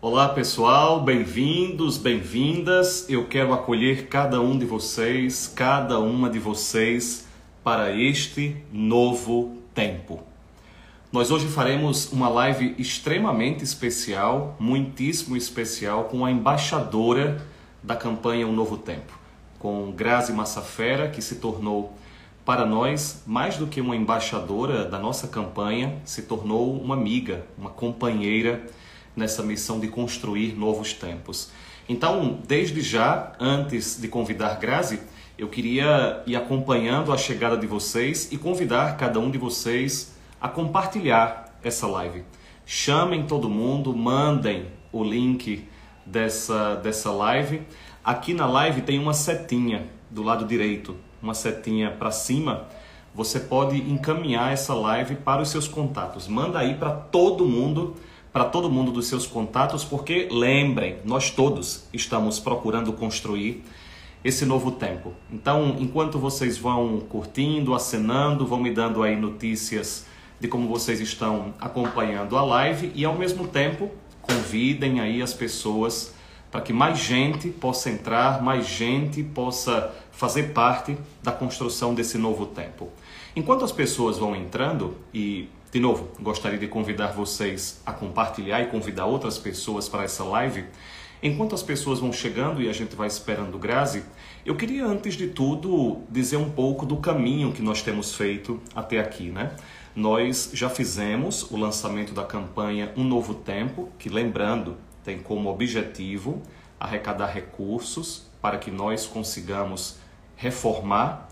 Olá pessoal, bem-vindos, bem-vindas. Eu quero acolher cada um de vocês, cada uma de vocês para este novo tempo. Nós hoje faremos uma live extremamente especial, muitíssimo especial, com a embaixadora da campanha Um Novo Tempo, com Grazi Massafera, que se tornou para nós mais do que uma embaixadora da nossa campanha, se tornou uma amiga, uma companheira nessa missão de construir novos tempos. Então, desde já, antes de convidar Grazi, eu queria ir acompanhando a chegada de vocês e convidar cada um de vocês a compartilhar essa live. Chamem todo mundo, mandem o link dessa, dessa live. Aqui na live tem uma setinha do lado direito, uma setinha para cima. Você pode encaminhar essa live para os seus contatos. Manda aí para todo mundo para todo mundo dos seus contatos, porque lembrem, nós todos estamos procurando construir esse novo tempo. Então, enquanto vocês vão curtindo, acenando, vão me dando aí notícias de como vocês estão acompanhando a live e ao mesmo tempo convidem aí as pessoas para que mais gente possa entrar, mais gente possa fazer parte da construção desse novo tempo. Enquanto as pessoas vão entrando e de novo, gostaria de convidar vocês a compartilhar e convidar outras pessoas para essa live. Enquanto as pessoas vão chegando e a gente vai esperando Grazi, eu queria antes de tudo dizer um pouco do caminho que nós temos feito até aqui, né? Nós já fizemos o lançamento da campanha Um Novo Tempo, que lembrando, tem como objetivo arrecadar recursos para que nós consigamos reformar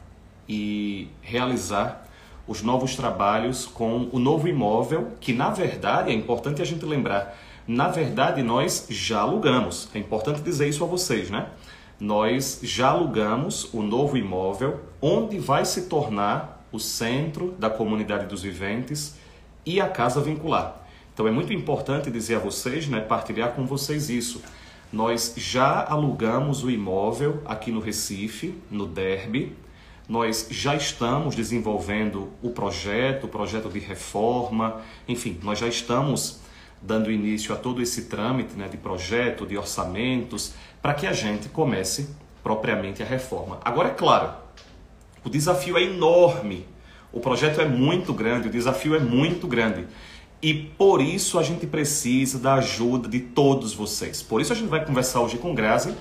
e realizar os novos trabalhos com o novo imóvel, que na verdade é importante a gente lembrar, na verdade nós já alugamos. É importante dizer isso a vocês, né? Nós já alugamos o novo imóvel onde vai se tornar o centro da comunidade dos viventes e a casa vincular. Então é muito importante dizer a vocês, né, partilhar com vocês isso. Nós já alugamos o imóvel aqui no Recife, no Derby, nós já estamos desenvolvendo o projeto, o projeto de reforma, enfim, nós já estamos dando início a todo esse trâmite né, de projeto, de orçamentos, para que a gente comece propriamente a reforma. Agora, é claro, o desafio é enorme, o projeto é muito grande, o desafio é muito grande. E por isso a gente precisa da ajuda de todos vocês. Por isso a gente vai conversar hoje com Grazi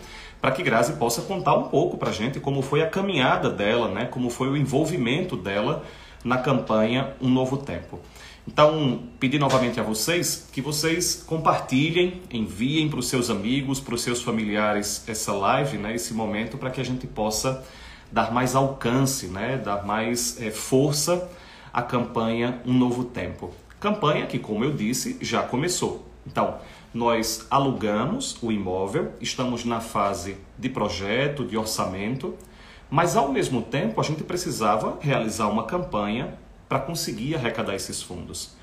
para que Grazi possa contar um pouco para a gente como foi a caminhada dela, né? como foi o envolvimento dela na campanha Um Novo Tempo. Então, pedir novamente a vocês que vocês compartilhem, enviem para os seus amigos, para os seus familiares essa live, né, esse momento, para que a gente possa dar mais alcance, né, dar mais é, força à campanha Um Novo Tempo. Campanha que, como eu disse, já começou. Então, nós alugamos o imóvel, estamos na fase de projeto, de orçamento, mas ao mesmo tempo a gente precisava realizar uma campanha para conseguir arrecadar esses fundos.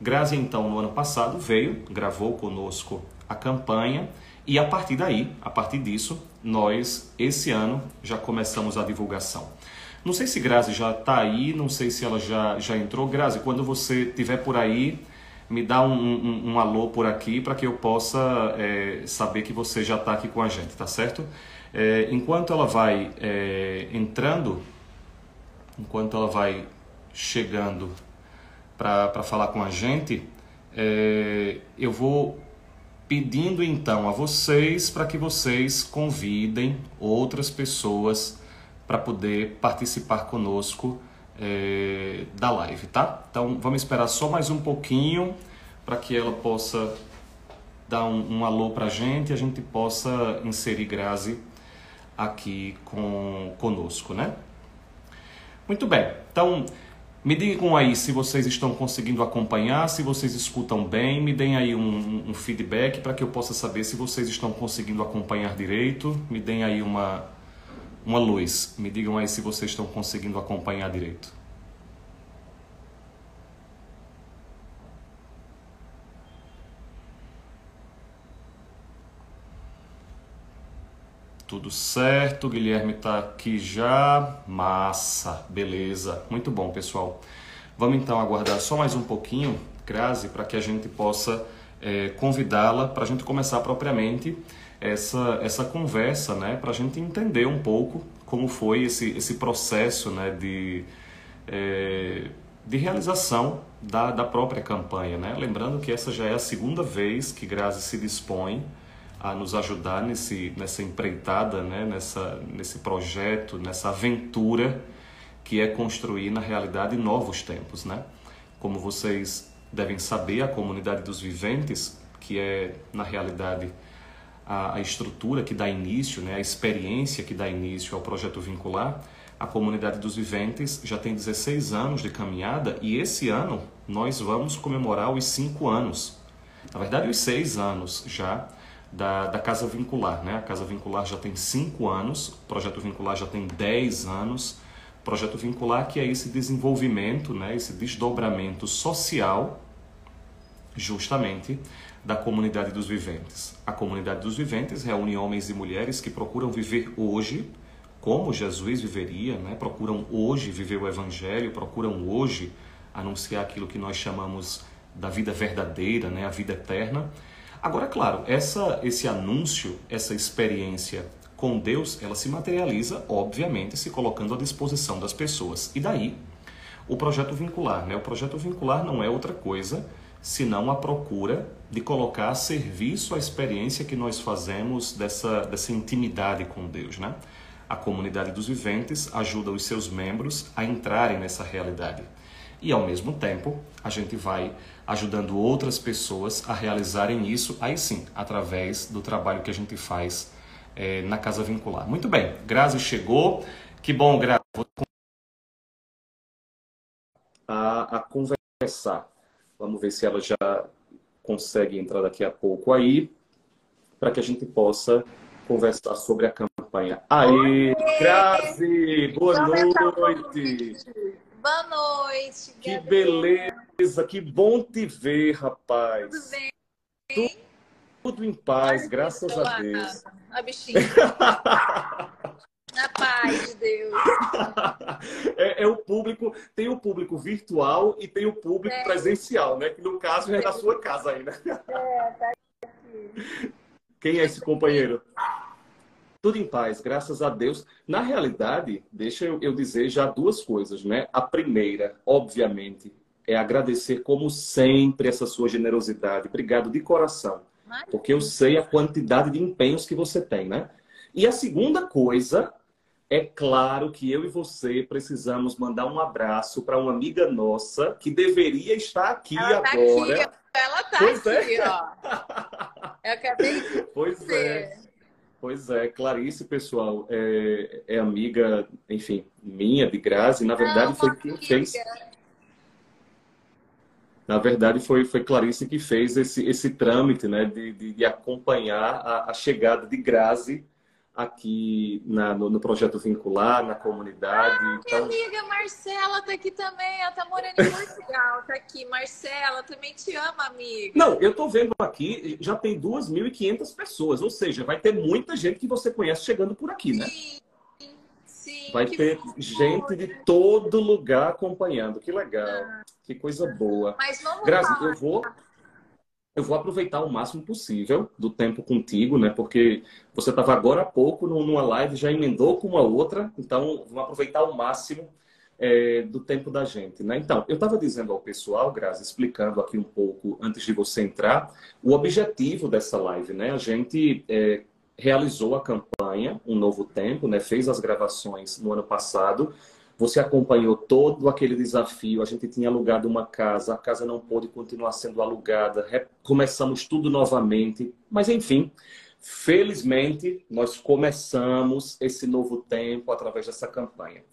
Grazi, então, no ano passado, veio, gravou conosco a campanha e a partir daí, a partir disso, nós, esse ano, já começamos a divulgação. Não sei se Grazi já está aí, não sei se ela já, já entrou. Grazi, quando você estiver por aí, me dá um, um, um alô por aqui para que eu possa é, saber que você já está aqui com a gente, tá certo? É, enquanto ela vai é, entrando, enquanto ela vai chegando para falar com a gente, é, eu vou pedindo então a vocês para que vocês convidem outras pessoas para poder participar conosco é, da live, tá? Então vamos esperar só mais um pouquinho para que ela possa dar um, um alô para a gente e a gente possa inserir Grazi aqui com, conosco, né? Muito bem, então me digam aí se vocês estão conseguindo acompanhar, se vocês escutam bem, me deem aí um, um feedback para que eu possa saber se vocês estão conseguindo acompanhar direito, me deem aí uma, uma luz. Me digam aí se vocês estão conseguindo acompanhar direito. Tudo certo, Guilherme está aqui já. Massa, beleza. Muito bom, pessoal. Vamos então aguardar só mais um pouquinho, Grazi, para que a gente possa é, convidá-la para a gente começar propriamente essa, essa conversa, né, para a gente entender um pouco como foi esse, esse processo né, de, é, de realização da, da própria campanha. Né? Lembrando que essa já é a segunda vez que Grazi se dispõe a nos ajudar nesse, nessa empreitada, né? nessa, nesse projeto, nessa aventura que é construir na realidade novos tempos. Né? Como vocês devem saber, a comunidade dos viventes, que é na realidade a, a estrutura que dá início, né? a experiência que dá início ao projeto vincular, a comunidade dos viventes já tem 16 anos de caminhada e esse ano nós vamos comemorar os 5 anos. Na verdade, os 6 anos já da, da Casa Vincular. Né? A Casa Vincular já tem 5 anos, o Projeto Vincular já tem 10 anos. Projeto Vincular que é esse desenvolvimento, né? esse desdobramento social, justamente, da comunidade dos viventes. A comunidade dos viventes reúne homens e mulheres que procuram viver hoje como Jesus viveria, né? procuram hoje viver o Evangelho, procuram hoje anunciar aquilo que nós chamamos da vida verdadeira, né? a vida eterna. Agora, claro, essa, esse anúncio, essa experiência com Deus, ela se materializa, obviamente, se colocando à disposição das pessoas. E daí, o projeto vincular. Né? O projeto vincular não é outra coisa senão a procura de colocar a serviço a experiência que nós fazemos dessa, dessa intimidade com Deus. Né? A comunidade dos viventes ajuda os seus membros a entrarem nessa realidade. E ao mesmo tempo, a gente vai ajudando outras pessoas a realizarem isso, aí sim, através do trabalho que a gente faz é, na Casa Vincular. Muito bem, Grazi chegou. Que bom, Grazi. A, a conversar. Vamos ver se ela já consegue entrar daqui a pouco aí, para que a gente possa conversar sobre a campanha. Aí, Grazi, boa noite. Boa noite. Que beleza, que bom te ver, rapaz. Tudo bem? Tudo, tudo em paz, graças a Deus. A bichinha. Na paz de Deus. É, o público, tem o público virtual e tem o público é. presencial, né? Que no caso é da sua casa ainda. É, tá aqui. Quem é esse companheiro? Tudo em paz, graças a Deus. Na realidade, deixa eu, eu dizer já duas coisas, né? A primeira, obviamente, é agradecer como sempre essa sua generosidade. Obrigado de coração. Porque eu sei a quantidade de empenhos que você tem, né? E a segunda coisa, é claro que eu e você precisamos mandar um abraço para uma amiga nossa que deveria estar aqui Ela tá agora. Aqui. Ela tá pois é. aqui, é. ó. Eu acabei de Pois é. Pois é, Clarice, pessoal, é, é, amiga, enfim, minha, de Grazi. Na verdade, Não, foi quem fez. Na verdade, foi, foi Clarice que fez esse, esse trâmite né, de, de, de acompanhar a, a, chegada de Grazi aqui na, no, no, projeto Vincular, na comunidade. Ah, então... Minha amiga Marcela tá aqui também, ela tá morando em Portugal, tá aqui. Marcela, também te ama, amiga. Não, eu tô vendo aqui, já tem 2.500 pessoas, ou seja, vai ter muita gente que você conhece chegando por aqui, né? Sim, sim. Vai ter gente de todo lugar acompanhando, que legal, ah. que coisa boa. Mas vamos Graças, eu vou eu vou aproveitar o máximo possível do tempo contigo, né? Porque você estava agora há pouco numa live, já emendou com uma outra, então vamos aproveitar o máximo é, do tempo da gente, né? Então, eu estava dizendo ao pessoal, Grazi, explicando aqui um pouco antes de você entrar, o objetivo dessa live, né? A gente é, realizou a campanha Um Novo Tempo, né? Fez as gravações no ano passado você acompanhou todo aquele desafio. A gente tinha alugado uma casa, a casa não pôde continuar sendo alugada, começamos tudo novamente. Mas, enfim, felizmente, nós começamos esse novo tempo através dessa campanha.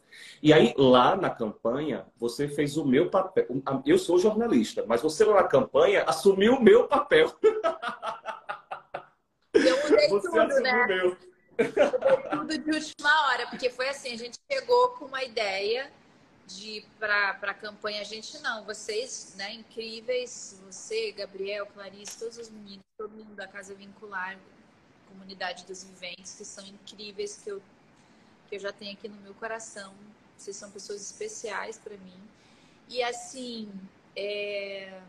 E aí, lá na campanha, você fez o meu papel. Eu sou jornalista, mas você lá na campanha assumiu o meu papel. Eu mudei você tudo, né? O meu tudo de última hora, porque foi assim, a gente chegou com uma ideia de para a campanha, a gente não, vocês, né, incríveis, você, Gabriel, Clarice, todos os meninos, todo mundo da Casa Vincular, comunidade dos viventes, que são incríveis, que eu, que eu já tenho aqui no meu coração. Vocês são pessoas especiais para mim. E assim, é...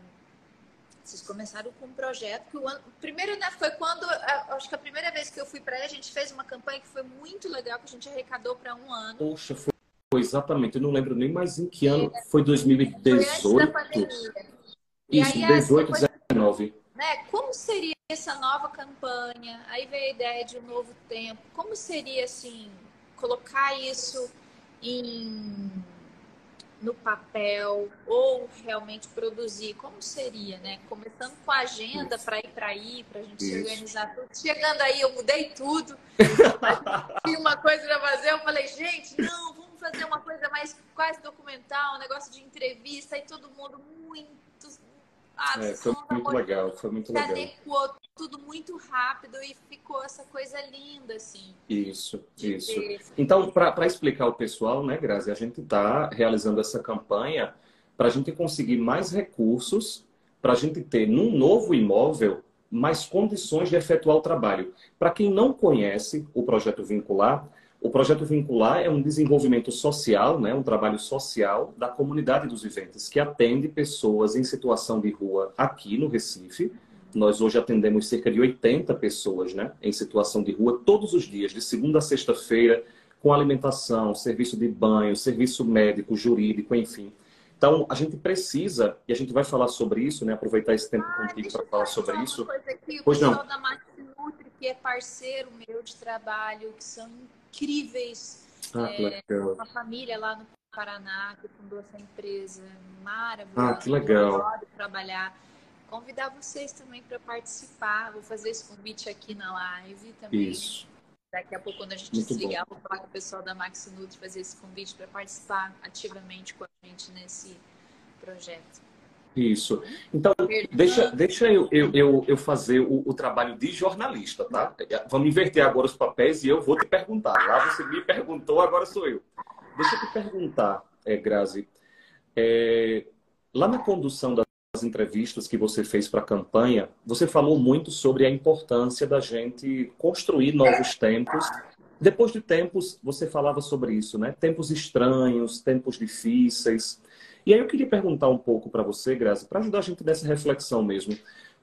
Vocês começaram com um projeto que o ano. Primeiro, né, foi quando. Acho que a primeira vez que eu fui para aí, a gente fez uma campanha que foi muito legal, que a gente arrecadou para um ano. Poxa, foi, foi, exatamente. Eu não lembro nem mais em que ano. É, foi 2018. Foi antes da pandemia. Isso, aí, 18, 19. Né, como seria essa nova campanha? Aí veio a ideia de um novo tempo. Como seria, assim, colocar isso em no papel ou realmente produzir? Como seria, né? Começando com a agenda para ir para aí, para a gente Isso. se organizar tudo. Chegando aí, eu mudei tudo. Tinha uma coisa para fazer, eu falei, gente, não, vamos fazer uma coisa mais quase documental, um negócio de entrevista, e todo mundo muito. É, foi muito legal, foi muito legal. Adequou tudo muito rápido e ficou essa coisa linda, assim. Isso, isso. Ver. Então, para explicar ao pessoal, né, Grazi, a gente está realizando essa campanha para a gente conseguir mais recursos, para a gente ter num novo imóvel mais condições de efetuar o trabalho. Para quem não conhece o projeto Vincular, o projeto Vincular é um desenvolvimento social, né, um trabalho social da comunidade dos viventes, que atende pessoas em situação de rua aqui no Recife, nós hoje atendemos cerca de 80 pessoas né, em situação de rua todos os dias, de segunda a sexta-feira, com alimentação, serviço de banho, serviço médico, jurídico, enfim. Então, a gente precisa, e a gente vai falar sobre isso, né? Aproveitar esse tempo ah, contigo para falar sobre isso. Aqui, o pois pessoal não. Nutri, que é parceiro meu de trabalho, que são incríveis. Ah, é, uma família lá no Paraná que fundou essa empresa maravilhosa. Ah, que legal. trabalhar convidar vocês também para participar. Vou fazer esse convite aqui na live também. Isso. Daqui a pouco, quando a gente Muito desligar, bom. vou falar com o pessoal da Max Nutri fazer esse convite para participar ativamente com a gente nesse projeto. Isso. Então, deixa, deixa eu, eu, eu, eu fazer o, o, trabalho de jornalista, tá? Vamos inverter agora os papéis e eu vou te perguntar. Lá você me perguntou, agora sou eu. Deixa eu te perguntar, é, Grazi. É, lá na condução da as entrevistas que você fez para a campanha, você falou muito sobre a importância da gente construir novos tempos. Depois de tempos, você falava sobre isso, né? Tempos estranhos, tempos difíceis. E aí eu queria perguntar um pouco para você, Graça, para ajudar a gente nessa reflexão mesmo.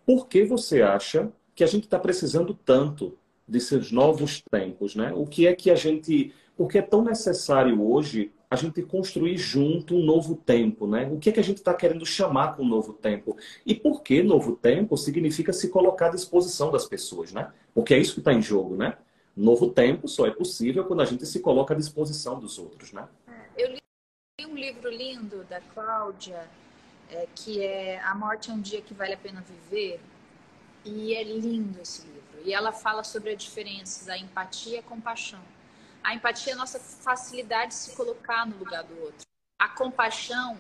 Por que você acha que a gente está precisando tanto desses novos tempos, né? O que é que a gente... Por que é tão necessário hoje a gente construir junto um novo tempo, né? O que é que a gente está querendo chamar com novo tempo? E por que novo tempo significa se colocar à disposição das pessoas, né? Porque é isso que está em jogo, né? Novo tempo só é possível quando a gente se coloca à disposição dos outros, né? Eu li um livro lindo da Cláudia, é, que é A Morte é um Dia que Vale a Pena Viver, e é lindo esse livro. E ela fala sobre a diferença da empatia e a compaixão. A empatia é a nossa facilidade de se colocar no lugar do outro. A compaixão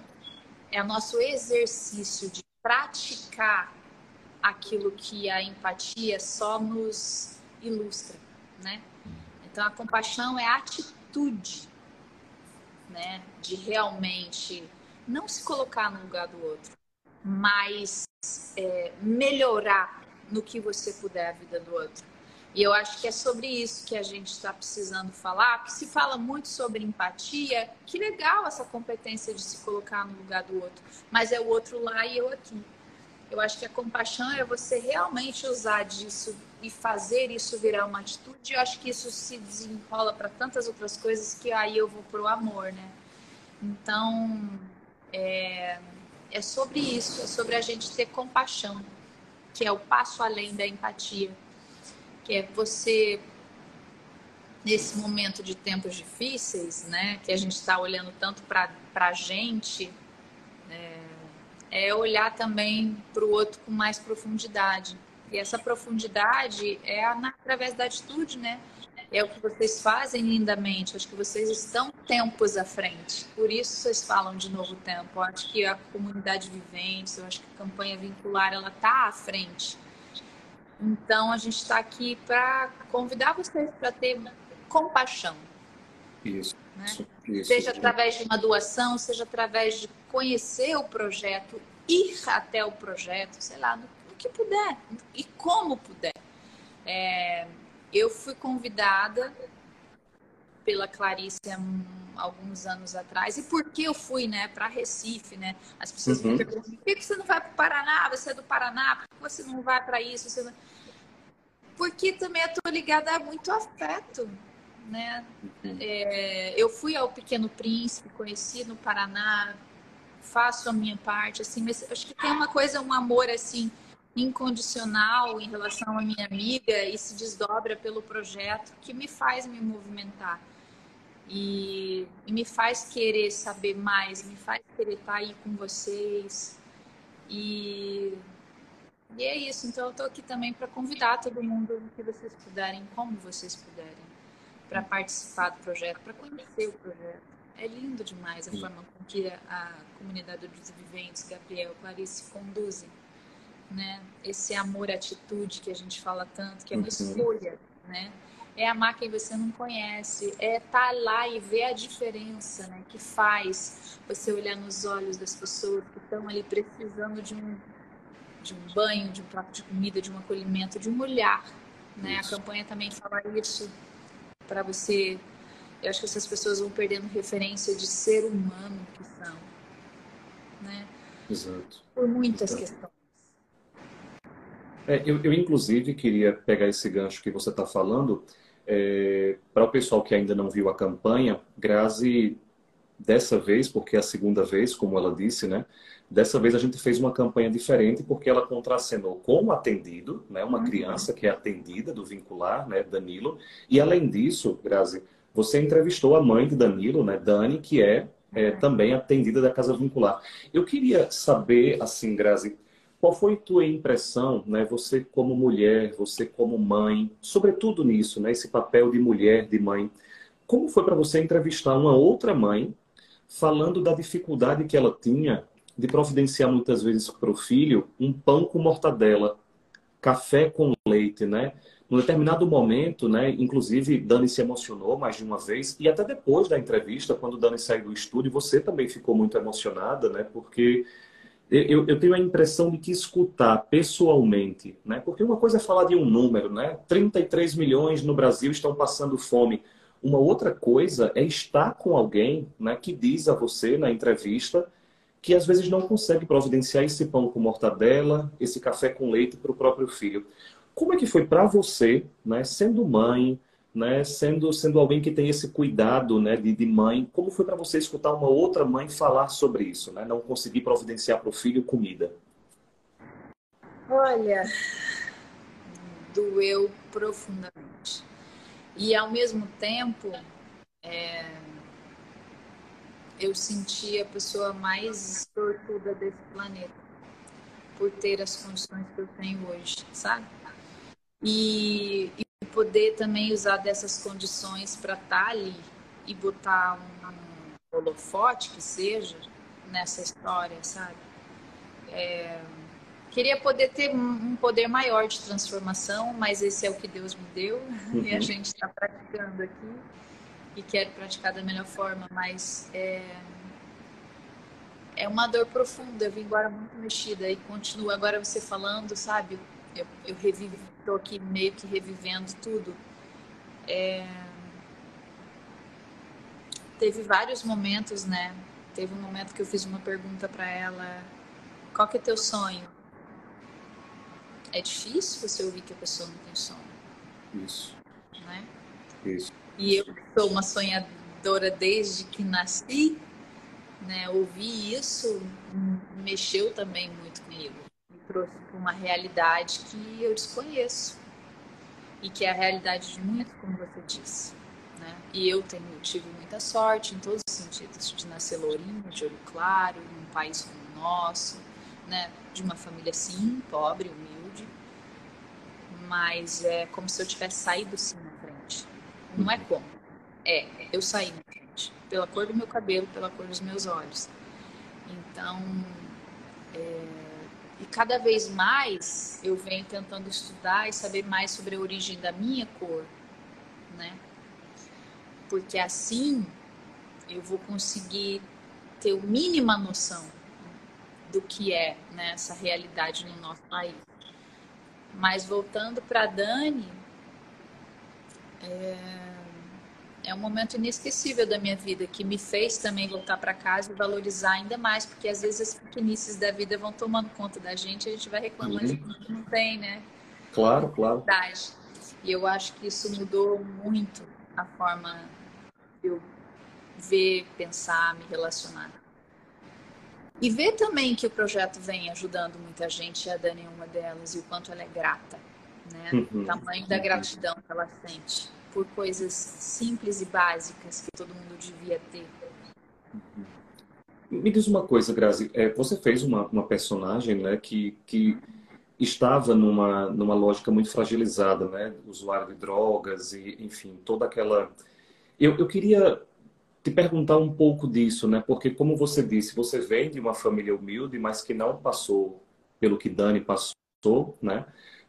é o nosso exercício de praticar aquilo que a empatia só nos ilustra, né? Então a compaixão é a atitude, né, de realmente não se colocar no lugar do outro, mas é, melhorar no que você puder a vida do outro. E eu acho que é sobre isso que a gente está precisando falar, porque se fala muito sobre empatia, que legal essa competência de se colocar no lugar do outro, mas é o outro lá e eu aqui. Eu acho que a compaixão é você realmente usar disso e fazer isso virar uma atitude. Eu acho que isso se desenrola para tantas outras coisas que aí eu vou pro amor, né? Então, é, é sobre isso, é sobre a gente ter compaixão, que é o passo além da empatia que é você nesse momento de tempos difíceis, né, que a gente está olhando tanto para a gente, é, olhar também para o outro com mais profundidade. E essa profundidade é através da atitude, né? É o que vocês fazem lindamente. Acho que vocês estão tempos à frente. Por isso vocês falam de novo tempo. Eu acho que a comunidade vivente, eu acho que a campanha vincular, ela está à frente então, a gente está aqui para convidar vocês para ter compaixão. Isso, né? isso. Seja através de uma doação, seja através de conhecer o projeto, ir até o projeto, sei lá, no, no que puder e como puder. É, eu fui convidada pela Clarice alguns anos atrás. E por que eu fui, né, para Recife, né? As pessoas uhum. me perguntam: por que você não vai para o Paraná? Você é do Paraná? Por que você não vai para isso? Você não... Porque também eu estou ligada a muito afeto, né? Uhum. É, eu fui ao Pequeno Príncipe, conheci no Paraná, faço a minha parte, assim, mas acho que tem uma coisa, um amor assim incondicional em relação à minha amiga e se desdobra pelo projeto que me faz me movimentar e, e me faz querer saber mais, me faz querer estar aí com vocês e e é isso. Então eu estou aqui também para convidar todo mundo que vocês puderem, como vocês puderem, para participar do projeto, para conhecer o projeto. É lindo demais a Sim. forma com que a, comunidade dos viventes, Gabriel, Clarice conduzem né? Esse amor atitude que a gente fala tanto, que é uma uhum. escolha, né? É amar quem você não conhece, é estar tá lá e ver a diferença, né? Que faz você olhar nos olhos das pessoas que estão ali precisando de um de um banho, de um prato de comida, de um acolhimento, de um olhar, né? Isso. A campanha também fala isso para você. Eu acho que essas pessoas vão perdendo referência de ser humano que são, né? Exato. Por muitas Exato. questões. É, eu, eu, inclusive, queria pegar esse gancho que você está falando. É, para o pessoal que ainda não viu a campanha, Grazi, dessa vez, porque é a segunda vez, como ela disse, né? Dessa vez a gente fez uma campanha diferente porque ela contracenou com o atendido, né? Uma uhum. criança que é atendida do vincular, né? Danilo. E além disso, Grazi, você entrevistou a mãe de Danilo, né? Dani, que é, é uhum. também atendida da casa vincular. Eu queria saber, assim, Grazi, qual foi tua impressão, né? Você como mulher, você como mãe, sobretudo nisso, né? Esse papel de mulher, de mãe. Como foi para você entrevistar uma outra mãe falando da dificuldade que ela tinha de providenciar muitas vezes para o filho um pão com mortadela, café com leite, né? Num determinado momento, né? Inclusive, Dani se emocionou mais de uma vez e até depois da entrevista, quando Dani saiu do estúdio, você também ficou muito emocionada, né? Porque eu, eu, tenho a impressão de que escutar pessoalmente, né? Porque uma coisa é falar de um número, né? 33 milhões no Brasil estão passando fome. Uma outra coisa é estar com alguém, né, que diz a você na entrevista que às vezes não consegue providenciar esse pão com mortadela, esse café com leite para o próprio filho. Como é que foi para você, né, sendo mãe, né, sendo, sendo alguém que tem esse cuidado né, de, de mãe, como foi para você escutar uma outra mãe falar sobre isso, né, não conseguir providenciar para o filho comida? Olha, doeu profundamente. E ao mesmo tempo, é, eu senti a pessoa mais sortuda desse planeta por ter as condições que eu tenho hoje, sabe? E, poder também usar dessas condições para estar tá ali e botar um, holofote que seja nessa história, sabe? É, queria poder ter um poder maior de transformação, mas esse é o que Deus me deu uhum. e a uhum. gente está praticando aqui e quero praticar da melhor forma, mas é, é uma dor profunda. Eu vim agora muito mexida e continuo agora você falando, sabe? Eu, eu revivo estou aqui meio que revivendo tudo. É... Teve vários momentos, né? Teve um momento que eu fiz uma pergunta para ela: qual que é teu sonho? É difícil você ouvir que a pessoa não tem sonho. Isso. Né? Isso. E eu sou uma sonhadora desde que nasci, né? Ouvir isso mexeu também muito para uma realidade que eu desconheço e que é a realidade de muitos, como você disse. Né? E eu tenho, tive muita sorte em todos os sentidos, de nascer lourinho, de olho claro, em um país como o nosso, né? de uma família sim, pobre, humilde, mas é como se eu tivesse saído sim na frente. Não é como, é, eu saí na frente, pela cor do meu cabelo, pela cor dos meus olhos. Então, é, e cada vez mais eu venho tentando estudar e saber mais sobre a origem da minha cor, né? Porque assim eu vou conseguir ter a mínima noção do que é né, essa realidade no nosso país. Mas voltando para Dani, é... é um momento inesquecível da minha vida que me fez também voltar para casa e valorizar ainda mais, porque às vezes as pequenices da vida vão tomando conta da gente e a gente vai reclamando uhum. de que não tem, né? Claro, claro. E eu acho que isso mudou muito a forma de eu ver, pensar, me relacionar. E ver também que o projeto vem ajudando muita gente, a Dani é uma delas, e o quanto ela é grata, né? Uhum. O tamanho da gratidão que ela sente por coisas simples e básicas que todo mundo devia ter. Me diz uma coisa, Grazi. É, você fez uma, uma personagem né, que, que estava numa, numa lógica muito fragilizada, né? Usuário de drogas e, enfim, toda aquela... Eu, eu queria te perguntar um pouco disso, né? Porque, como você disse, você vem de uma família humilde, mas que não passou pelo que Dani passou, né?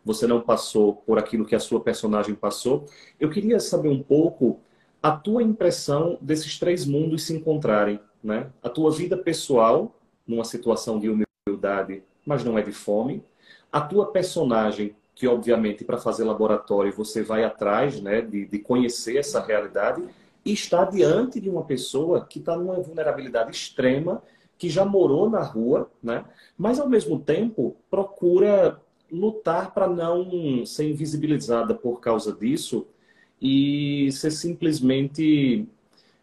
Você não passou por aquilo que a sua personagem passou. Eu queria saber um pouco a tua impressão desses três mundos se encontrarem, né? A tua vida pessoal, numa situação de humildade, mas não é de fome. A tua personagem, que obviamente para fazer laboratório você vai atrás, né, de, de conhecer essa realidade e está diante de uma pessoa que está numa vulnerabilidade extrema, que já morou na rua, né? Mas ao mesmo tempo procura lutar para não ser invisibilizada por causa disso e ser simplesmente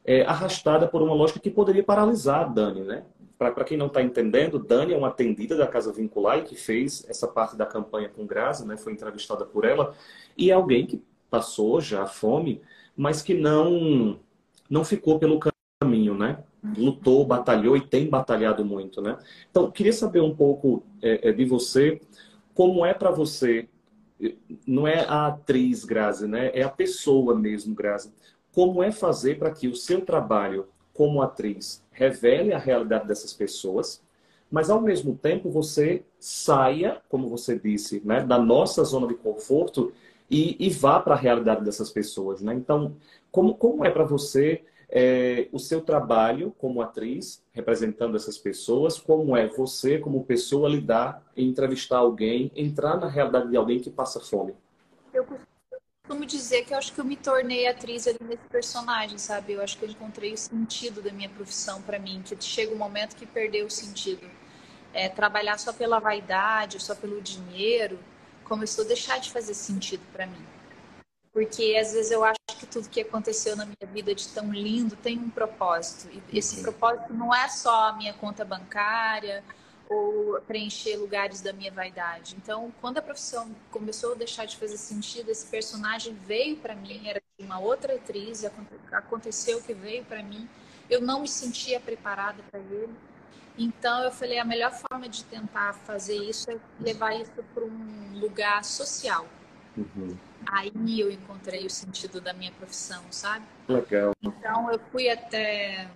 é, arrastada por uma lógica que poderia paralisar a Dani, né? Para quem não está entendendo, Dani é uma atendida da Casa Vincular e que fez essa parte da campanha com Graça, né? Foi entrevistada por ela e é alguém que passou já fome, mas que não não ficou pelo caminho, né? Lutou, batalhou e tem batalhado muito, né? Então, queria saber um pouco é, é de você como é para você, não é a atriz Grazi, né? É a pessoa mesmo, Grazi. Como é fazer para que o seu trabalho como atriz revele a realidade dessas pessoas, mas ao mesmo tempo você saia, como você disse, né, da nossa zona de conforto e, e vá para a realidade dessas pessoas, né? Então, como, como é para você é, o seu trabalho como atriz, representando essas pessoas, como é você, como pessoa, lidar, entrevistar alguém, entrar na realidade de alguém que passa fome? Eu costumo dizer que eu acho que eu me tornei atriz ali nesse personagem, sabe? Eu acho que eu encontrei o sentido da minha profissão para mim, que chega um momento que perdeu o sentido. É, trabalhar só pela vaidade, só pelo dinheiro, começou a deixar de fazer sentido para mim. Porque às vezes eu acho tudo que aconteceu na minha vida de tão lindo tem um propósito. E esse propósito não é só a minha conta bancária ou preencher lugares da minha vaidade. Então, quando a profissão começou a deixar de fazer sentido, esse personagem veio para mim, era uma outra atriz, aconteceu que veio para mim. Eu não me sentia preparada para ele. Então eu falei, a melhor forma de tentar fazer isso é levar isso para um lugar social. Uhum. Aí eu encontrei o sentido da minha profissão, sabe? Legal. Então eu fui até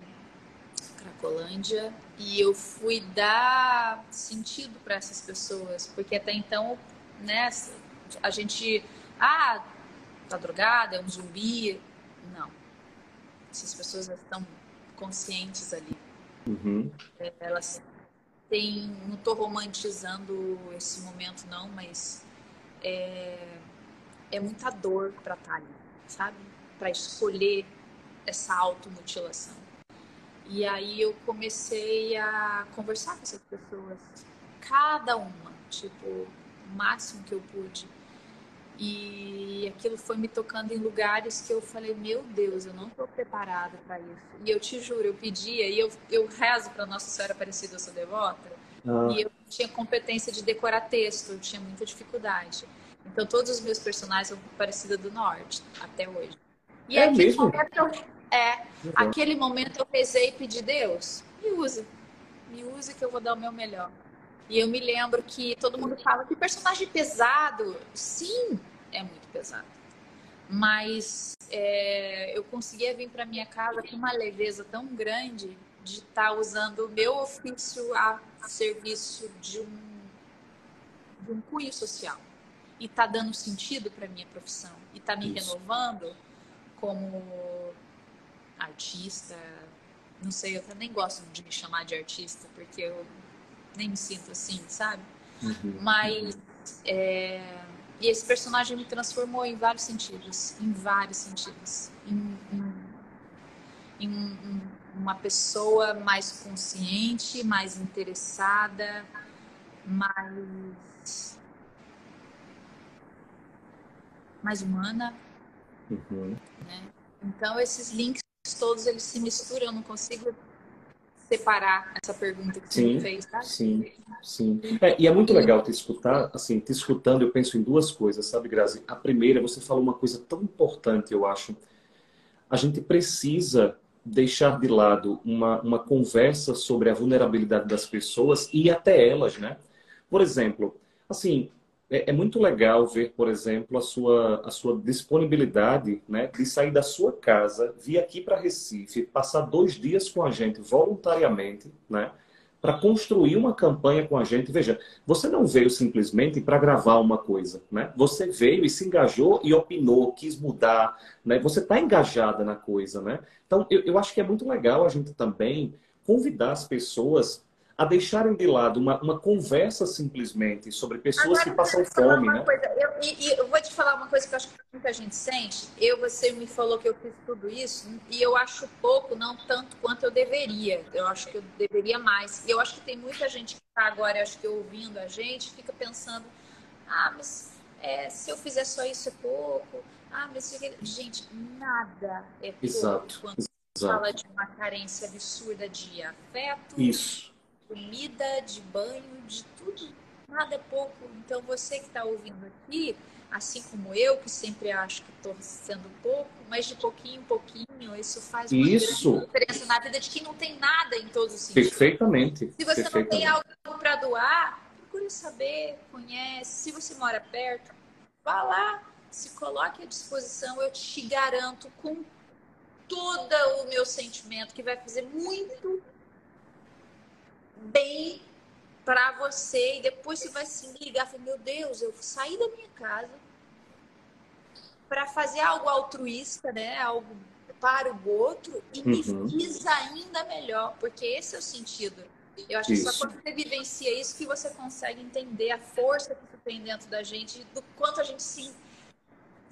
Cracolândia e eu fui dar sentido para essas pessoas, porque até então, né, a gente, ah, tá drogada, é um zumbi. Não. Essas pessoas estão conscientes ali. Uhum. Elas têm, não estou romantizando esse momento não, mas é, é muita dor para estar tá ali, sabe? Para escolher essa automutilação. E aí eu comecei a conversar com essas pessoas, cada uma, tipo, o máximo que eu pude. E aquilo foi me tocando em lugares que eu falei, meu Deus, eu não estou preparada para isso. E eu te juro, eu pedia, e eu, eu rezo para Nossa Senhora Aparecida, eu sou devota, ah. e eu tinha competência de decorar texto, eu tinha muita dificuldade. Então todos os meus personagens são Aparecida do Norte, até hoje. E é aquele mesmo? momento eu, é, uhum. aquele momento eu rezei e pedi, Deus, me usa. Me use que eu vou dar o meu melhor. E eu me lembro que todo mundo fala que personagem pesado. Sim, é muito pesado. Mas é, eu conseguia vir para minha casa com uma leveza tão grande de estar tá usando o meu ofício a serviço de um, de um cunho social e está dando sentido para minha profissão e está me Isso. renovando como artista. Não sei, eu nem gosto de me chamar de artista porque eu nem me sinto assim, sabe? Uhum. Mas é... e esse personagem me transformou em vários sentidos, em vários sentidos, em, em em um, uma pessoa mais consciente, mais interessada, mais mais humana. Uhum. Né? Então esses links todos eles se misturam, eu não consigo separar essa pergunta que sim, você fez, tá? Sim, sim. É, e é muito legal te escutar, assim, te escutando, eu penso em duas coisas, sabe, Grazi? A primeira, você falou uma coisa tão importante, eu acho. A gente precisa deixar de lado uma, uma conversa sobre a vulnerabilidade das pessoas e até elas, né? Por exemplo, assim, é, é, muito legal ver, por exemplo, a sua, a sua disponibilidade né, de sair da sua casa, vir aqui para Recife, passar dois dias com a gente voluntariamente, né? Para construir uma campanha com a gente. Veja, você não veio simplesmente para gravar uma coisa, né? Você veio e se engajou e opinou, quis mudar, né? Você está engajada na coisa, né? Então, eu, eu acho que é muito legal a gente também convidar as pessoas a deixarem de lado uma, uma conversa simplesmente sobre pessoas Agora, que passam fome, né? Coisa, eu, e, eu vou te falar uma coisa que eu acho que muita gente sente. Eu, você me falou que eu fiz tudo isso e eu acho pouco, não tanto quanto eu deveria. Eu acho que eu deveria mais. E eu acho que tem muita gente que está agora, acho que ouvindo a gente, fica pensando, ah, mas é, se eu fizer só isso é pouco. Ah, mas gente, nada é pouco Exato. quando Exato. fala de uma carência absurda de afeto. Isso comida, de banho, de tudo. Nada é pouco. Então você que está ouvindo aqui, assim como eu, que sempre acho que estou sendo pouco, mas de pouquinho em pouquinho, isso faz uma isso. diferença na vida de quem não tem nada em todos os sentidos. Perfeitamente. Se você Perfeitamente. não tem algo para doar, procure saber, conhece. Se você mora perto, vá lá, se coloque à disposição. Eu te garanto com todo o meu sentimento que vai fazer muito bem para você e depois você vai se ligar, falar, meu Deus, eu saí da minha casa para fazer algo altruísta, né? Algo para o outro e uhum. me fiz ainda melhor, porque esse é o sentido. Eu acho isso. que só quando você vivencia isso que você consegue entender a força que tem dentro da gente, do quanto a gente se,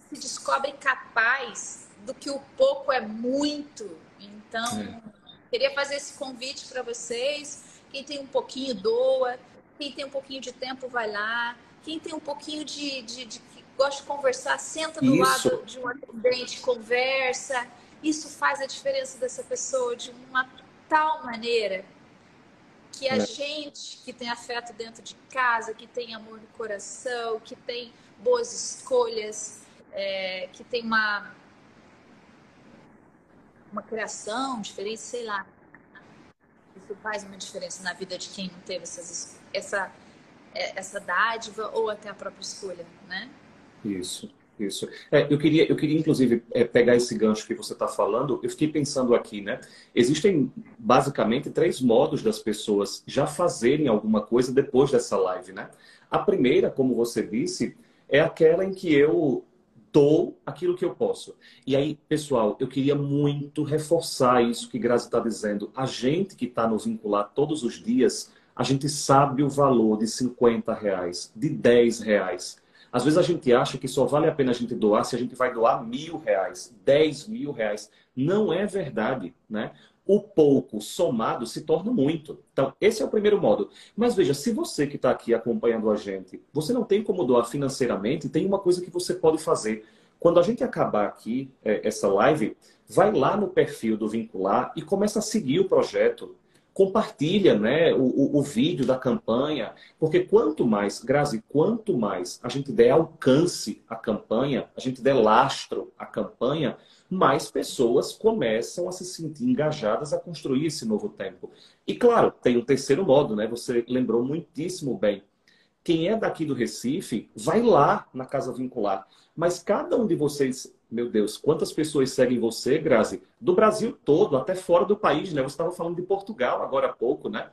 se descobre capaz do que o pouco é muito. Então, é. queria fazer esse convite para vocês. Quem tem um pouquinho, doa. Quem tem um pouquinho de tempo, vai lá. Quem tem um pouquinho de, de, de gosta de conversar, senta do Isso. lado de um atendente, conversa. Isso faz a diferença dessa pessoa de uma tal maneira que a é. gente que tem afeto dentro de casa, que tem amor no coração, que tem boas escolhas, é, que tem uma uma criação diferente, sei lá, isso faz uma diferença na vida de quem não teve essas, essa, é, essa dádiva ou até a própria escolha, né? Isso, isso. É, eu, queria, eu queria, inclusive, é, pegar esse gancho que você está falando. Eu fiquei pensando aqui, né? Existem basicamente três modos das pessoas já fazerem alguma coisa depois dessa live, né? A primeira, como você disse, é aquela em que eu dou aquilo que eu posso. E aí, pessoal, eu queria muito reforçar isso que Grazi está dizendo. A gente que está nos vincular todos os dias, a gente sabe o valor de 50 reais, de 10 reais. Às vezes a gente acha que só vale a pena a gente doar se a gente vai doar mil reais, 10 mil reais. Não é verdade, né? O pouco somado se torna muito. Então, esse é o primeiro modo. Mas veja, se você que está aqui acompanhando a gente, você não tem como doar financeiramente, tem uma coisa que você pode fazer. Quando a gente acabar aqui, é, essa live, vai lá no perfil do Vincular e começa a seguir o projeto. Compartilha né, o, o, o vídeo da campanha, porque quanto mais, Grazi, quanto mais a gente der alcance à campanha, a gente der lastro à campanha, mais pessoas começam a se sentir engajadas a construir esse novo tempo. E claro, tem um terceiro modo, né? Você lembrou muitíssimo bem. Quem é daqui do Recife, vai lá na Casa Vincular. Mas cada um de vocês, meu Deus, quantas pessoas seguem você, Grazi? Do Brasil todo, até fora do país, né? Você estava falando de Portugal agora há pouco, né?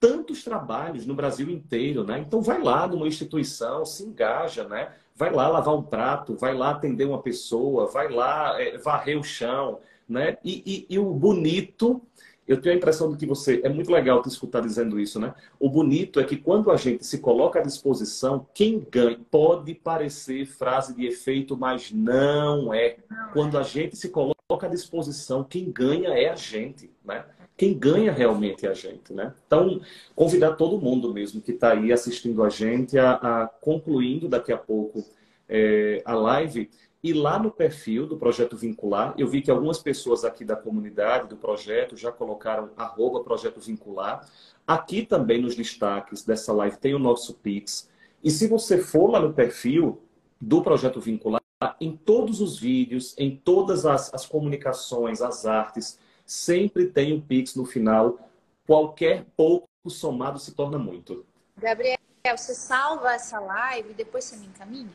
Tantos trabalhos no Brasil inteiro, né? Então vai lá numa instituição, se engaja, né? Vai lá lavar um prato, vai lá atender uma pessoa, vai lá é, varrer o chão, né? E, e, e, o bonito, eu tenho a impressão de que você, é muito legal te escutar dizendo isso, né? O bonito é que quando a gente se coloca à disposição, quem ganha, pode parecer frase de efeito, mas não é. Quando a gente se coloca à disposição, quem ganha é a gente, né? Quem ganha realmente é a gente, né? Então, convidar todo mundo mesmo que está aí assistindo a gente a, a concluindo daqui a pouco é, a live e lá no perfil do Projeto Vincular, eu vi que algumas pessoas aqui da comunidade, do projeto, já colocaram arroba Projeto Vincular. Aqui também nos destaques dessa live tem o nosso Pix. E se você for lá no perfil do Projeto Vincular, em todos os vídeos, em todas as, as comunicações, as artes, sempre tem o Pix no final. Qualquer pouco somado se torna muito. Gabriel, você salva essa live e depois você me encaminha?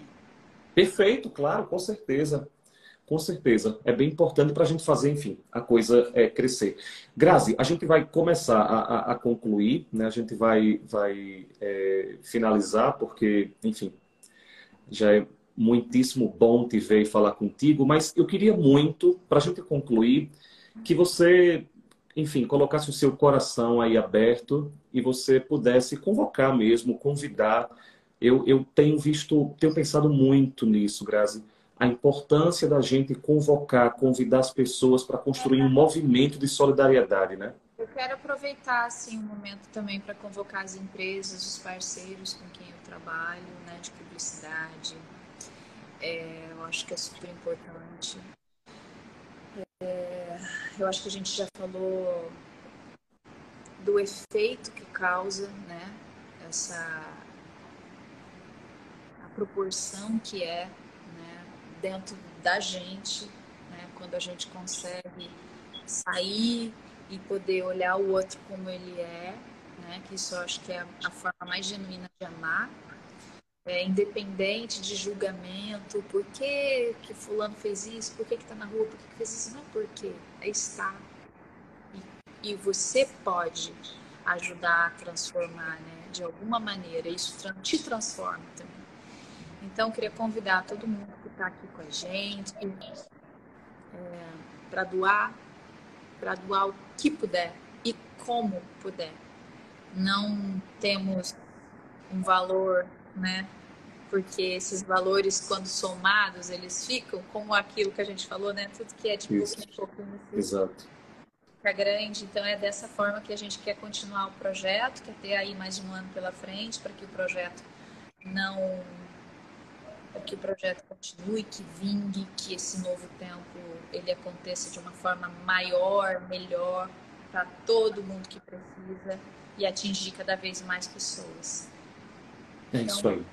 Perfeito, claro, com certeza. Com certeza. É bem importante para a gente fazer, enfim, a coisa é, crescer. Grazi, a gente vai começar a, a, a concluir, né? a gente vai, vai é, finalizar, porque, enfim, já é muitíssimo bom te ver e falar contigo, mas eu queria muito, para a gente concluir, que você, enfim, colocasse o seu coração aí aberto e você pudesse convocar mesmo, convidar eu, eu tenho visto, tenho pensado muito nisso, Grazi, a importância da gente convocar, convidar as pessoas para construir um movimento de solidariedade, né? Eu quero aproveitar assim um momento também para convocar as empresas, os parceiros com quem eu trabalho, né, de publicidade. É, eu acho que é super importante. É, eu acho que a gente já falou do efeito que causa, né, essa proporção que é né, dentro da gente, né, quando a gente consegue sair e poder olhar o outro como ele é, né, que isso eu acho que é a forma mais genuína de amar, é, independente de julgamento, por que, que fulano fez isso, por que está na rua, por que, que fez isso, não é porque, é estar. E, e você pode ajudar a transformar, né, de alguma maneira, isso te transforma também. Então, queria convidar todo mundo que está aqui com a gente é, para doar, para doar o que puder e como puder. Não temos um valor, né? Porque esses valores, quando somados, eles ficam como aquilo que a gente falou, né? Tudo que é de pouco em pouquinho. Exato. Fica grande. Então, é dessa forma que a gente quer continuar o projeto, quer ter aí mais um ano pela frente, para que o projeto não que o projeto continue, que vingue, que esse novo tempo ele aconteça de uma forma maior, melhor para todo mundo que precisa e atingir cada vez mais pessoas. É isso aí.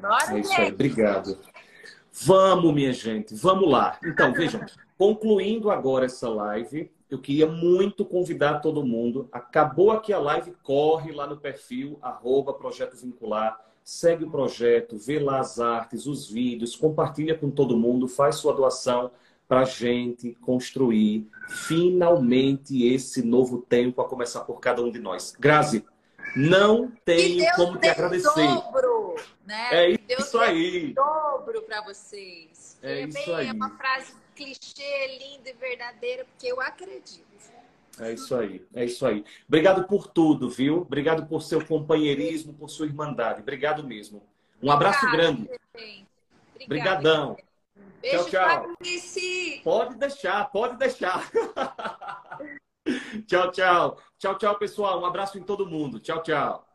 Bora, é isso aí. Obrigado. Vamos, minha gente, vamos lá. Então, vejam, concluindo agora essa live, eu queria muito convidar todo mundo. Acabou aqui a live, corre lá no perfil, arroba Projeto Vincular segue o projeto, vê lá as artes, os vídeos, compartilha com todo mundo, faz sua doação para a gente construir finalmente esse novo tempo, a começar por cada um de nós. Grazi, não tenho como te agradecer. Dobro, né? É isso aí. dobro para vocês. É, é isso bem, aí. É uma frase clichê, linda e verdadeira, porque eu acredito. É isso aí, é isso aí. Obrigado por tudo, viu? Obrigado por seu companheirismo, por sua irmandade. Obrigado mesmo. Um abraço grande. Obrigadão. Beijo, tchau, tchau. Pode deixar, pode deixar. tchau, tchau. Tchau, tchau, pessoal. Um abraço em todo mundo. Tchau, tchau.